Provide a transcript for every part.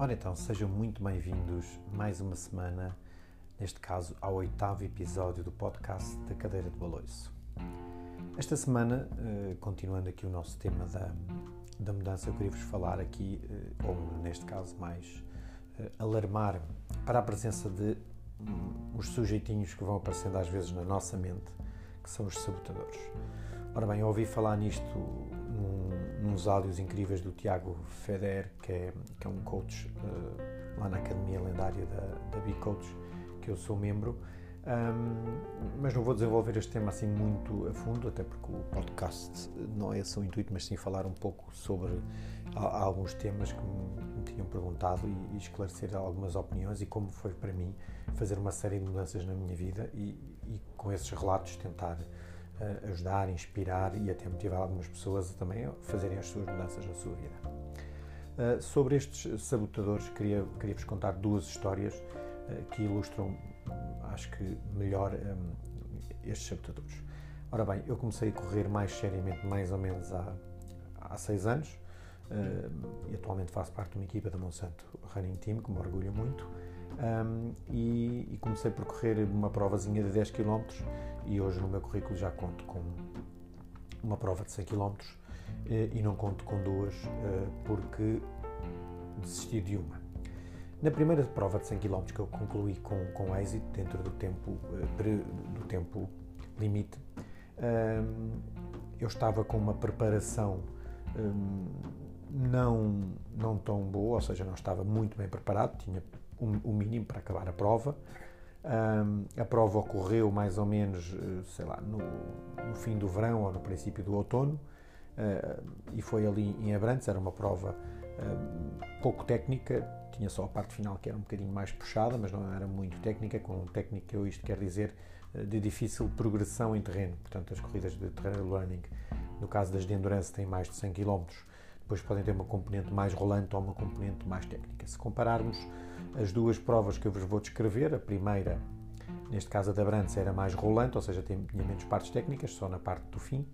Ora então, sejam muito bem-vindos mais uma semana, neste caso ao oitavo episódio do podcast da Cadeira de Baloiço. Esta semana, eh, continuando aqui o nosso tema da, da mudança, eu queria-vos falar aqui, eh, ou neste caso mais eh, alarmar para a presença de os sujeitinhos que vão aparecendo às vezes na nossa mente, que são os sabotadores. Ora bem, eu ouvi falar nisto num, nos áudios incríveis do Tiago Feder, que é, que é um coach uh, lá na Academia Lendária da, da B-Coach, que eu sou membro. Um, mas não vou desenvolver este tema assim muito a fundo, até porque o podcast não é esse o intuito, mas sim falar um pouco sobre alguns temas que me, me tinham perguntado e, e, esclarecer algumas opiniões e como foi para mim fazer uma série de mudanças na minha vida e, e com esses relatos tentar ajudar, inspirar e até motivar algumas pessoas a também fazerem as suas mudanças na sua vida. Uh, sobre estes sabotadores, queria, queria vos contar duas histórias uh, que ilustram, acho que melhor, um, estes sabotadores. Ora bem, eu comecei a correr mais seriamente mais ou menos há, há seis anos e atualmente faço parte de uma equipa da Monsanto Running Team, que me orgulho muito. Um, e, e, comecei por correr uma provazinha de 10 km e hoje no meu currículo já conto com uma prova de 100 km eh, e não conto com duas eh, porque desisti de uma. Na primeira prova de 100 km que eu concluí com, com êxito dentro do tempo, eh, do tempo limite, eu estava com uma preparação não, não tão boa, ou seja, não estava muito bem preparado, tinha o mínimo para acabar a prova. Um, a prova ocorreu mais ou menos, eh, sei lá, no, no fim do verão ou no princípio do outono uh, e foi ali em Abrantes. Era uma prova uh, pouco técnica, tinha só a parte final que era um bocadinho mais puxada, mas não era muito técnica. Com técnica, eu isto quer dizer de difícil progressão em terreno. Portanto, as corridas de trail running, no caso das de endurance, têm mais de 100 km depois podem ter uma componente mais rolante ou uma componente mais técnica. Se compararmos as duas provas que eu vos vou descrever, a primeira, neste caso a da Brands, era mais rolante, ou seja, tinha menos partes técnicas, só na parte do fim,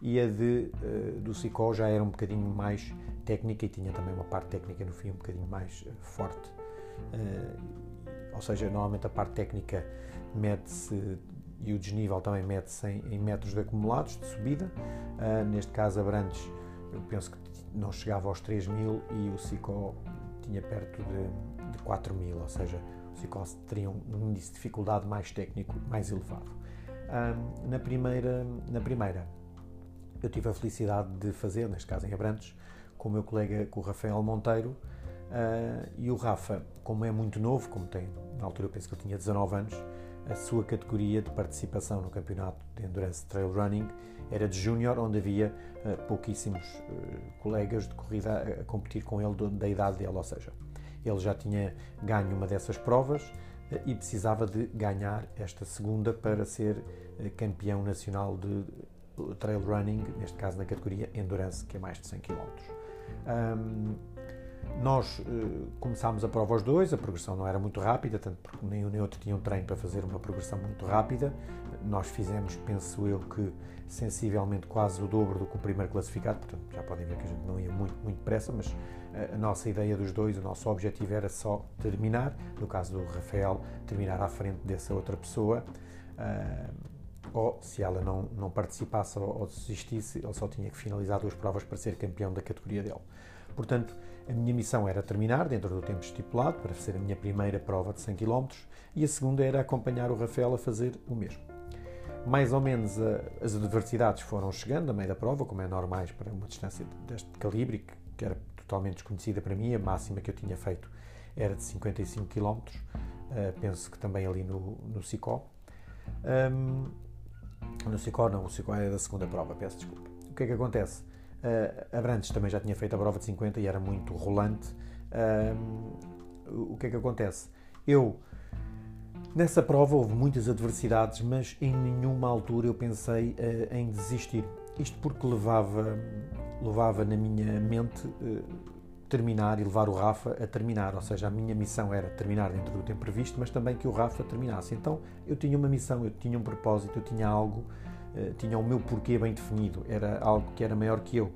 e a de, uh, do Cicó já era um bocadinho mais técnica e tinha também uma parte técnica no fim um bocadinho mais uh, forte. Uh, ou seja, normalmente a parte técnica mede-se e o desnível também mede-se em, metros de acumulados de subida. neste caso, a Brandes, eu penso que não chegava aos 3 mil e o Cicó tinha perto de, de 4 mil, ou seja, o Cicó teria um índice de dificuldade mais técnico, mais elevado. Um, na, primeira, na primeira, eu tive a felicidade de fazer, neste caso em Abrantes, com o meu colega, com o Rafael Monteiro, uh, e o Rafa, como é muito novo, como tem, na altura eu penso que ele tinha 19 anos, a sua categoria de participação no campeonato de Endurance Trail Running era de Júnior, onde havia uh, pouquíssimos uh, colegas de corrida a, competir com ele da idade dele, ou seja, ele já tinha ganho uma dessas provas uh, e precisava de ganhar esta segunda para ser campeão nacional de trail running, neste caso na categoria Endurance, que é mais de 100 km. Um, nós uh, começámos a prova aos dois, a progressão não era muito rápida, tanto porque nem um nem outro tinham treino para fazer uma progressão muito rápida. Nós fizemos, penso eu, que sensivelmente quase o dobro do que o primeiro classificado, portanto já podem ver que a gente não ia muito, muito depressa, mas a, a nossa ideia dos dois, o nosso objetivo era só terminar, no caso do Rafael, terminar à frente dessa outra pessoa. Uh, ou se ela não, não participasse ou, ou desistisse, ele só tinha que finalizar duas provas para ser campeão da categoria dele. Portanto, a minha missão era terminar dentro do tempo estipulado, para ser a minha primeira prova de 100 km, e a segunda era acompanhar o Rafael a fazer o mesmo. Mais ou menos as adversidades foram chegando a meio da prova, como é normais para uma distância deste calibre, que era totalmente desconhecida para mim, a máxima que eu tinha feito era de 55 km, uh, penso que também ali no, no Sicó. Um, no Sicó não, o Sicó é da segunda prova, peço desculpa. O que é que acontece? Uh, Abrantes também já tinha feito a prova de 50 e era muito rolante. Uh, o que é que acontece? Eu, nessa prova, houve muitas adversidades, mas em nenhuma altura eu pensei uh, em desistir. Isto porque levava, levava na minha mente terminar e levar o Rafa a terminar, ou seja, a minha missão era terminar dentro do tempo previsto, mas também que o Rafa terminasse. Então eu tinha uma missão, eu tinha um propósito, eu tinha algo eh, tinha o meu porquê bem definido, era algo que era maior que eu.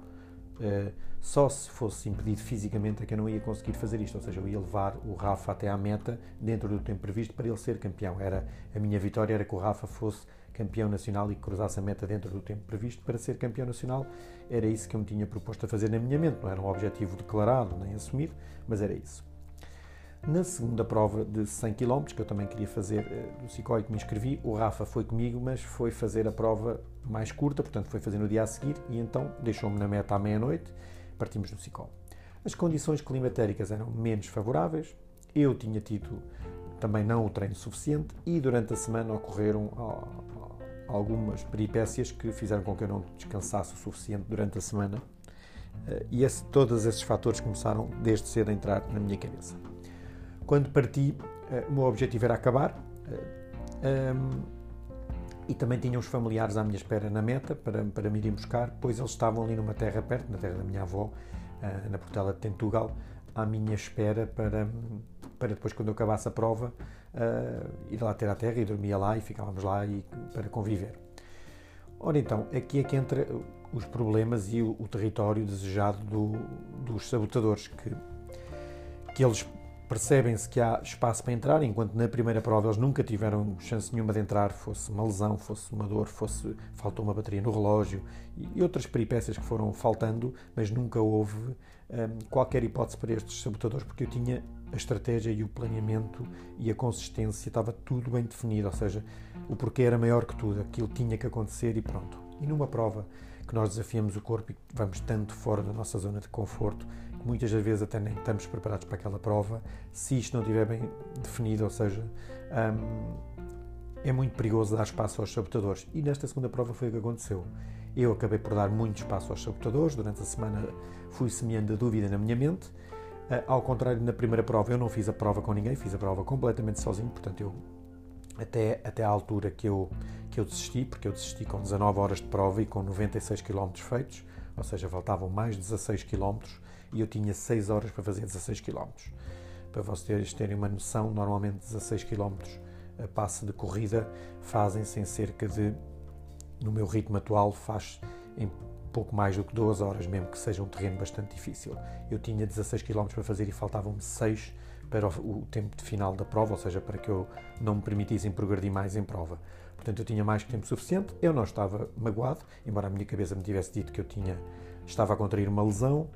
Uh, só se fosse impedido fisicamente é que eu não ia conseguir fazer isto, ou seja, eu ia levar o Rafa até à meta dentro do tempo previsto para ele ser campeão. Era a minha vitória era que o Rafa fosse campeão nacional e que cruzasse a meta dentro do tempo previsto para ser campeão nacional. Era isso que eu me tinha proposto a fazer na minha mente, não era um objetivo declarado nem assumido, mas era isso. Na segunda prova de 100 km, que eu também queria fazer eh, do Cicói que me inscrevi, o Rafa foi comigo, mas foi fazer a prova mais curta, portanto foi fazer no dia a seguir e então deixou-me na meta à meia-noite, partimos do Cicó. As condições climatéricas eram menos favoráveis, eu tinha tido também não o treino suficiente e durante a semana ocorreram algumas peripécias que fizeram com que eu não descansasse o suficiente durante a semana eh, e esse, todos esses fatores começaram desde cedo a entrar na minha cabeça. Quando parti, eh, o meu objetivo era acabar um, eh, ehm, e também tinha os familiares à minha espera na meta para, para me irem buscar, pois eles estavam ali numa terra perto, na terra da minha avó, uh, na Portela de Tentugal, à minha espera para, para depois, quando eu acabasse a prova, ir lá ter a terra e dormia lá e ficávamos lá e, para conviver. Ora então, aqui é que entra os problemas e o, o território desejado do, dos sabotadores, que, que eles percebem-se que há espaço para entrar, enquanto na primeira prova eles nunca tiveram chance nenhuma de entrar, fosse uma lesão, fosse uma dor, fosse faltou uma bateria no relógio e outras peripécias que foram faltando, mas nunca houve um, qualquer hipótese para estes sabotadores, porque eu tinha a estratégia e o planeamento e a consistência, estava tudo bem definido, ou seja, o porquê era maior que tudo, aquilo tinha que acontecer e pronto. E numa prova que nós desafiamos o corpo e vamos tanto fora da nossa zona de conforto, muitas das vezes até nem estamos preparados para aquela prova, se isto não estiver bem definido, ou seja, hum, é muito perigoso dar espaço aos sabotadores. E nesta segunda prova foi o que aconteceu. Eu acabei por dar muito espaço aos sabotadores, durante a semana fui semeando a dúvida na minha mente, Uh, ao contrário, na primeira prova eu não fiz a prova com ninguém, fiz a prova completamente sozinho, portanto eu até, até à altura que eu, que eu desisti, porque eu desisti com 19 horas de prova e com 96 km feitos, ou seja, faltavam mais 16 km e eu tinha 6 horas para fazer 16 km. Para vocês terem uma noção, normalmente 16 km a passe de corrida fazem-se em cerca de, no meu ritmo atual, faz em pouco mais do que duas horas, mesmo que seja um terreno bastante difícil. Eu tinha 16 km para fazer e faltavam-me 6 para o tempo de final da prova, ou seja, para que eu não me permitissem progredir mais em prova. Portanto, eu tinha mais que tempo suficiente, eu não estava magoado, embora a minha cabeça me tivesse dito que eu tinha, estava a contrair uma lesão,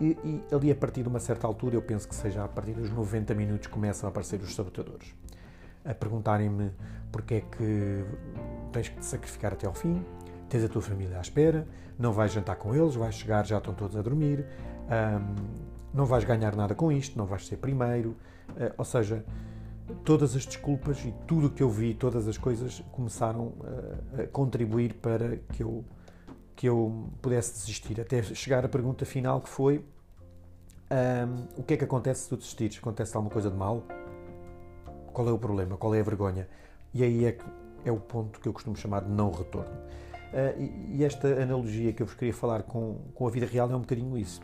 e, e ali a partir de uma certa altura, eu penso que seja a partir dos 90 minutos, começam a aparecer os sabotadores. A perguntarem-me porque é que tens que te sacrificar até ao fim, tens a tua família à espera, não vais jantar com eles, vais chegar, já estão todos a dormir, não vais ganhar nada com isto, não vais ser primeiro. Uh, ou seja, todas as desculpas e tudo o que eu vi, todas as coisas começaram uh, a contribuir para que eu, que eu pudesse desistir. Até chegar à pergunta final que foi: o que é que acontece se tu desistires? Acontece alguma coisa de mal? Qual é o problema? Qual é a vergonha? E aí é, que é o ponto que eu costumo chamar de não retorno. Uh, e, e, esta analogia que eu vos queria falar com, com a vida real é um bocadinho isso.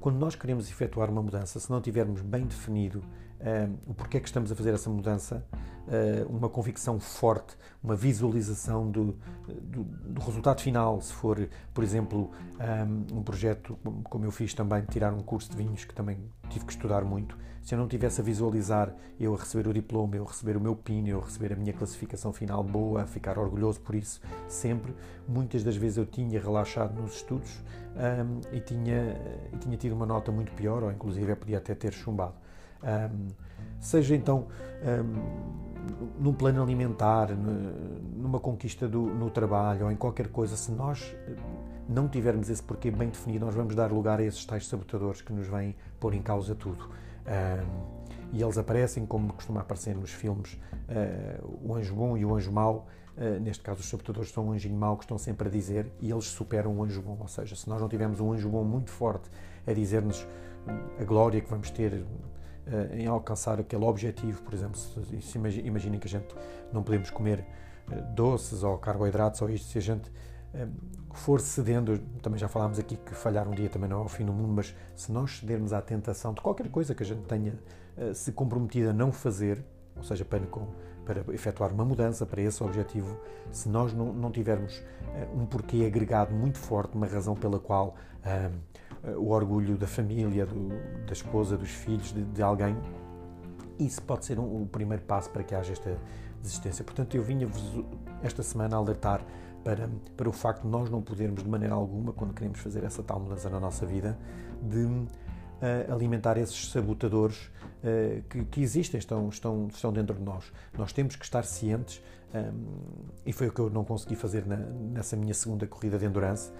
Quando nós queremos efetuar uma mudança, se não tivermos bem definido uh, o porquê é que estamos a fazer essa mudança, uh, uma convicção forte, uma visualização do, do, do, resultado final, se for, por exemplo, um, um projeto como eu fiz também, tirar um curso de vinhos, que também tive que estudar muito, se eu não tivesse a visualizar eu a receber o diploma, eu a receber o meu PIN, eu a receber a minha classificação final boa, a ficar orgulhoso por isso, sempre, muitas das vezes eu tinha relaxado nos estudos um, e, tinha, e tinha tido uma nota muito pior, ou inclusive eu podia até ter chumbado. Um, seja então um, num plano alimentar, numa conquista do, no trabalho ou em qualquer coisa, se nós não tivermos esse porquê bem definido, nós vamos dar lugar a esses tais sabotadores que nos vêm pôr em causa tudo. Um, e eles aparecem, como costuma aparecer nos filmes, uh, o anjo bom e o anjo mau. Uh, neste caso, os sabotadores são um anjinho mau que estão sempre a dizer e eles superam o anjo bom. Ou seja, se nós não tivermos um anjo bom muito forte a dizer-nos a glória que vamos ter uh, em alcançar aquele objetivo, por exemplo, se, se imaginem que a gente não podemos comer doces ou carboidratos ou isto, se a gente for cedendo, também já falámos aqui que falhar um dia também não é o fim do mundo, mas se nós cedermos à tentação de qualquer coisa que a gente tenha se comprometido a não fazer, ou seja, para, para efetuar uma mudança para esse objetivo, se nós não, não tivermos um porquê agregado muito forte, uma razão pela qual uh, o orgulho da família, do, da esposa, dos filhos, de, de alguém, isso pode ser um, o primeiro passo para que haja esta desistência. Portanto, eu vinha-vos esta semana alertar para, para o facto de nós não podermos, de maneira alguma, quando queremos fazer essa tal mudança na nossa vida, de alimentar esses sabotadores uh, que, que, existem, estão, estão, estão dentro de nós. Nós temos que estar cientes, um, e foi o que eu não consegui fazer na, nessa minha segunda corrida de endurance,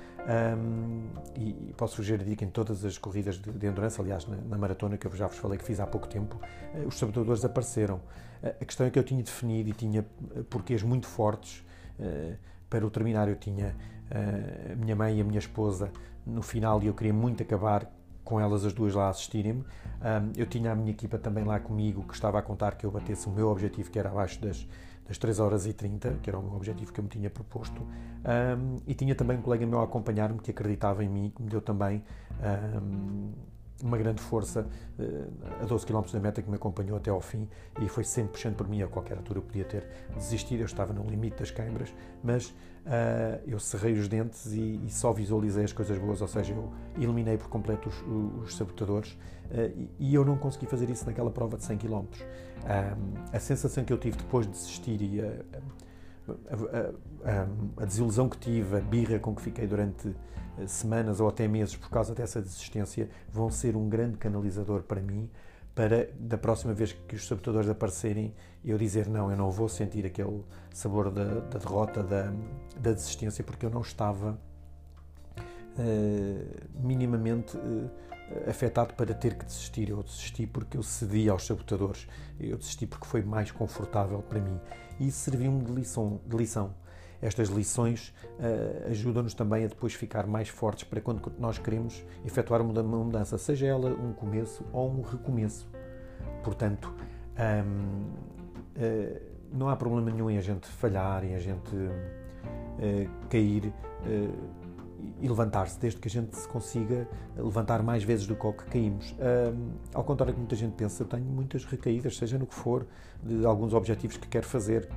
um, e, e, posso sugerir dica em todas as corridas de, de endurance, aliás, na, na, maratona que eu já vos falei que fiz há pouco tempo, uh, os sabotadores apareceram. a questão é que eu tinha definido e tinha porquês muito fortes para o terminar eu tinha uh, a minha mãe e a minha esposa no final e eu queria muito acabar com elas as duas lá assistirem-me. Um, eu tinha a minha equipa também lá comigo que estava a contar que eu batesse o meu objetivo, que era abaixo das, das 3 horas e 30, que era o meu objetivo que eu me tinha proposto. Um, e tinha também um colega meu a acompanhar-me que acreditava em mim, que me deu também um, uma grande força uh, a 12 km da meta que me acompanhou até ao fim e foi sempre puxando por mim. A qualquer altura eu podia ter desistido, eu estava no limite das câimbras, mas uh, eu cerrei os dentes e, e, só visualizei as coisas boas, ou seja, eu eliminei por completo os, os sabotadores uh, e, e, eu não consegui fazer isso naquela prova de 100 km. a sensação que eu tive depois de desistir e a, a, a, desilusão que tive, a birra com que fiquei durante semanas ou até meses por causa dessa desistência vão ser um grande canalizador para mim para da próxima vez que os sabotadores aparecerem eu dizer não, eu não vou sentir aquele sabor da, da derrota, da, da, desistência porque eu não estava uh, minimamente uh, afetado para ter que desistir. Eu desisti porque eu cedi aos sabotadores, eu desisti porque foi mais confortável para mim e isso serviu-me de lição, de lição estas lições uh, ajudam-nos também a depois ficar mais fortes para quando nós queremos efetuar uma mudança, seja ela um começo ou um recomeço. Portanto, um, uh, eh, não há problema nenhum em a gente falhar, em a gente uh, cair e levantar-se, desde que a gente se consiga levantar mais vezes do que que caímos. ao contrário do que muita gente pensa, eu tenho muitas recaídas, seja no que for, de alguns objetivos que quero fazer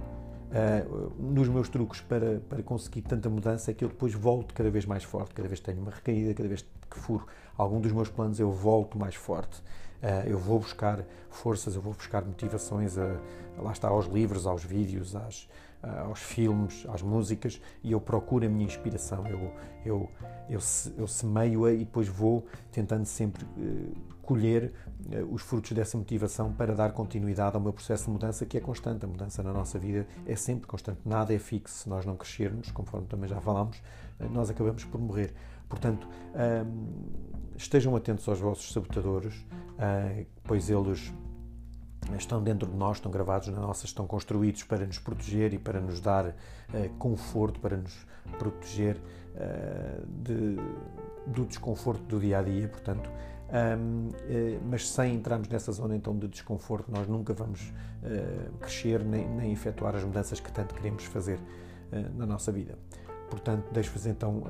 Uh, nos meus truques para, para conseguir tanta mudança é que eu depois volto cada vez mais forte, cada vez tenho uma recaída, cada vez que furo algum dos meus planos, eu volto mais forte. Uh, eu vou buscar forças, eu vou buscar motivações, a, lá está, aos livros, aos vídeos, às, aos filmes, às músicas e eu procuro a minha inspiração. Eu, eu, eu, eu semeio-a e depois vou tentando sempre uh, colher os frutos dessa motivação para dar continuidade ao meu processo de mudança que é constante. A mudança na nossa vida é sempre constante, nada é fixo. Se nós não crescermos, conforme também já falámos, nós acabamos por morrer. Portanto, estejam atentos aos vossos sabotadores, pois eles estão dentro de nós, estão gravados na nossa, estão construídos para nos proteger e para nos dar uh, conforto, para nos proteger uh, de, do desconforto do dia a dia, portanto. Um, uh, eh, mas sem entrarmos nessa zona então de desconforto, nós nunca vamos crescer nem, nem efetuar as mudanças que tanto queremos fazer na nossa vida. Portanto, deixo-vos então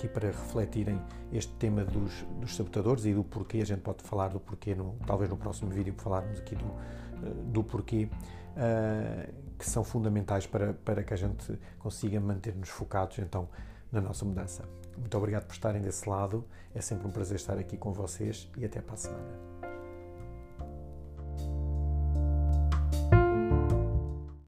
aqui para refletirem este tema dos, dos, sabotadores e do porquê. A gente pode falar do porquê, no, talvez no próximo vídeo, falarmos aqui do, eh, do porquê, uh, que são fundamentais para, para que a gente consiga manter-nos focados então na nossa mudança. Muito obrigado por estarem desse lado. É sempre um prazer estar aqui com vocês e até para a semana.